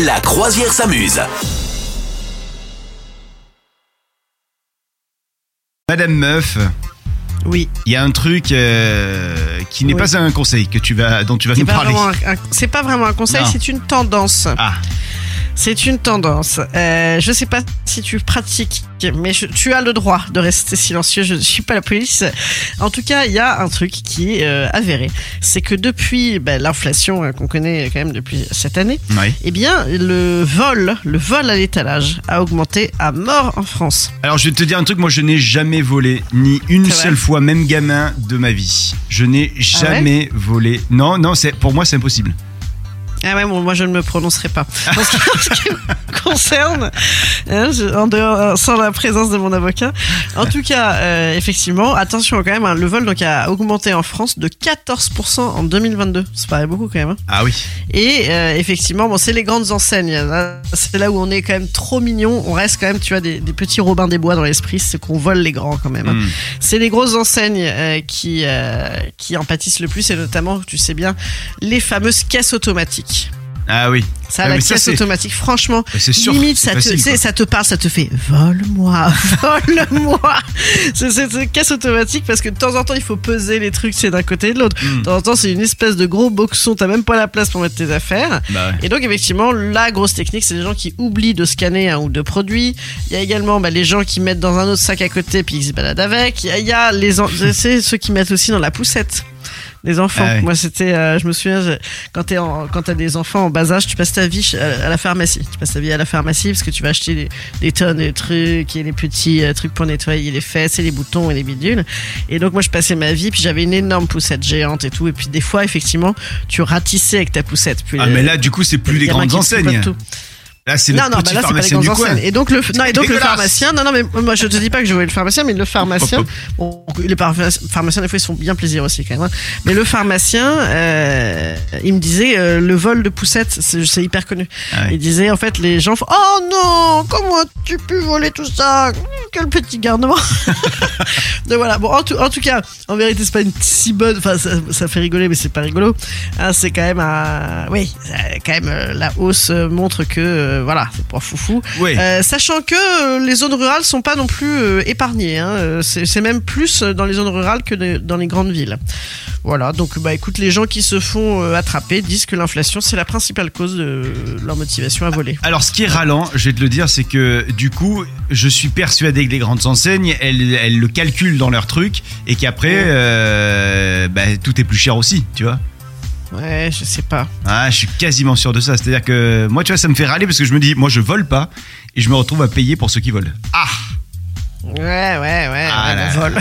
La croisière s'amuse. Madame Meuf, Oui. il y a un truc euh, qui n'est Oui. pas un conseil que tu vas, dont tu vas C'est nous pas, parler. vraiment un, un- c'est pas vraiment un conseil, c'est une tendance. Ah, C'est une tendance. Euh, je sais pas si tu pratiques, mais je- tu as le droit de rester silencieux. Je ne suis pas la police. En tout cas, il y a un truc qui est euh, avéré. C'est que depuis ben, l'inflation euh, qu'on connaît quand même depuis cette année, oui. eh bien, le vol, le vol à l'étalage a augmenté à mort en France. Alors je vais te dire un truc, moi je n'ai jamais volé, ni une seule fois, même gamin de ma vie. Je n'ai jamais volé. Non, non, c'est pour moi c'est impossible. Ah ouais, bon, moi je ne me prononcerai pas. En ce qui, me concerne, hein, je- en dehors, euh, sans la présence de mon avocat. En tout cas, euh, effectivement, attention quand même, hein, le vol donc a augmenté en France de 14% en 2022. Ça paraît beaucoup quand même. hein. Ah oui. Et euh, effectivement, bon, c'est les grandes enseignes. Là, C'est là où on est quand même trop mignon. On reste quand même, tu vois, des, des petits Robins des Bois dans l'esprit. C'est qu'on vole les grands quand même. hein. Hmm. C'est les grosses enseignes euh, qui, euh, qui en pâtissent le plus et notamment, tu sais bien, les fameuses caisses automatiques. Ah oui. Ça, Ah, la ça, caisse automatique, franchement, C'est sûr. limite, ça te, facile, ça te parle, ça te fait vole-moi, vole-moi. C'est cette caisse automatique parce que de temps en temps, il faut peser les trucs, c'est d'un côté et de l'autre. Hmm. De temps en temps, c'est une espèce de gros boxon, t'as même pas la place pour mettre tes affaires. Bah ouais. Et donc, effectivement, la grosse technique, c'est les gens qui oublient de scanner un ou deux produits. Il y a également bah, les gens qui mettent dans un autre sac à côté puis ils se baladent avec. Il y a, les, c'est ceux qui mettent aussi dans la poussette. Les enfants. Ah. Moi, c'était, euh, je me souviens, je- quand t'es en, quand t'as des enfants en bas âge, tu passes ta vie à, à la pharmacie. Tu passes ta vie à la pharmacie parce que tu vas acheter des, des tonnes de trucs et les petits euh, trucs pour nettoyer les fesses et les boutons et les bidules. Et donc, moi, je passais ma vie puis j'avais une énorme poussette géante et tout. Et puis, des fois, effectivement, tu ratissais avec ta poussette. Puis Ah mais là du coup c'est plus les grandes enseignes. Là c'est le Non, non, bah là, c'est pas les pharmacien du coin. Et donc, le, non, et donc le pharmacien, non, non, mais moi, je te dis pas que je voulais le pharmacien, mais le pharmacien, bon, les pharmaciens, des fois, ils se font bien plaisir aussi, quand même. hein. Mais le pharmacien, euh, il me disait, euh, le vol de poussettes, c'est hyper connu. Ah ouais. Il disait, en fait, les gens font, oh non, comment as-tu pu voler tout ça? Quel petit garnement. Donc voilà. Bon, en tout, en tout cas, en vérité, c'est pas une si bonne, enfin, ça, ça fait rigoler, mais c'est pas rigolo. Hein, c'est quand même un, oui, euh, quand même, euh, la hausse euh, montre que, euh, voilà, c'est pas foufou. Euh, sachant que euh, les zones rurales sont pas non plus euh, épargnées. Hein. Euh, C'est c'est même plus dans les zones rurales que de- dans les grandes villes. Voilà, donc bah écoute, les gens qui se font euh, attraper disent que l'inflation c'est la principale cause de leur motivation à voler. Alors, ce qui est ralent, je vais te le dire, c'est que du coup, je suis persuadé que les grandes enseignes, elles, elles le calculent dans leur truc et qu'après, euh, bah, tout est plus cher aussi, tu vois. Ouais, je sais pas. Ah, je suis quasiment sûr de ça. C'est-à-dire que moi, tu vois, ça me fait râler parce que je me dis, moi, je vole pas et je me retrouve à payer pour ceux qui volent. Ah Ouais, ouais, ouais, Ah ouais, là. le vol.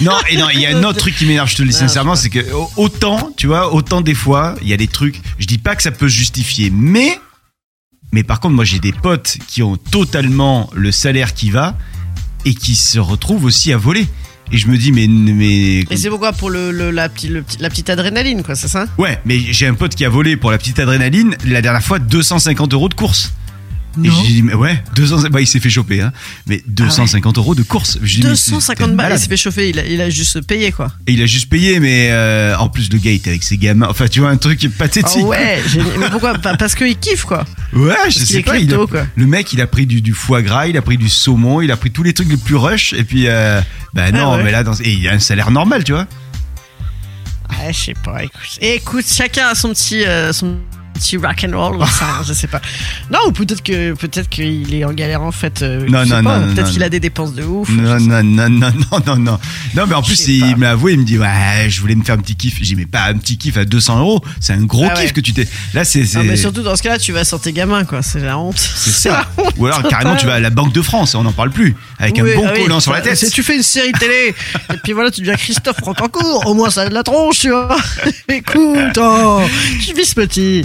Non, et non, il y a un autre truc qui m'énerve, je te le dis sincèrement, c'est que au- autant, tu vois, autant des fois, il y a des trucs, je dis pas que ça peut se justifier, mais, mais par contre, moi j'ai des potes qui ont totalement le salaire qui va et qui se retrouvent aussi à voler. Et je me dis, mais, mais, Et c'est pourquoi pour le, le- la, petite, le la petite adrénaline, quoi, c'est ça? Ouais, mais j'ai un pote qui a volé pour la petite adrénaline, la dernière fois, 250 euros de course. Et j'ai dit, mais ouais, 200, bah, il s'est fait choper, hein. Mais 250 euros de course. Mais c'est- 250 t'es balles, il s'est fait chauffer, il a, il a juste payé, quoi. Et il a juste payé, mais euh, en plus le gars il était avec ses gamins. Enfin, tu vois un truc Ah pathétique. ouais, génial. mais pourquoi? Parce qu'il kiffe, quoi. Ouais, je qu'il sais est pas. il klepto, a- quoi. Le mec, il a pris du, du foie gras, il a pris du saumon, il a pris tous les trucs les plus rush. Et puis, euh, bah non, Ah ouais. mais là, dans, et il a un salaire normal, tu vois. Ouais, je sais pas, écoute. Écoute, chacun a son petit, euh, son petit rock and roll, ça, je sais pas. Non, ou peut-être que peut-être qu'il est en galère en fait. euh, Non, je sais non, pas, non, Peut-être qu'il a des dépenses de ouf. Non, je non, non, non, non, non, non. Non, mais en Je plus, il pas. m'a avoué, il me dit, ouais, je voulais me faire un petit kiff. J'ai dit, mais pas un petit kiff à 200 euros. C'est un gros Ah kiff que tu t'es. Là, c'est. Non, c'est- mais surtout dans ce cas-là, tu vas sur tes gamins, quoi. C'est la honte. C'est ça. Ou alors, carrément, tu vas à la Banque de France, on n'en parle plus. Avec Oui, un bon ah oui, collant sur la tête. c'est- Tu fais une série télé, et puis voilà, tu deviens Christophe Francancourt. Au moins, ça a de la tronche, tu vois. Écoute, oh, tu vis ce petit.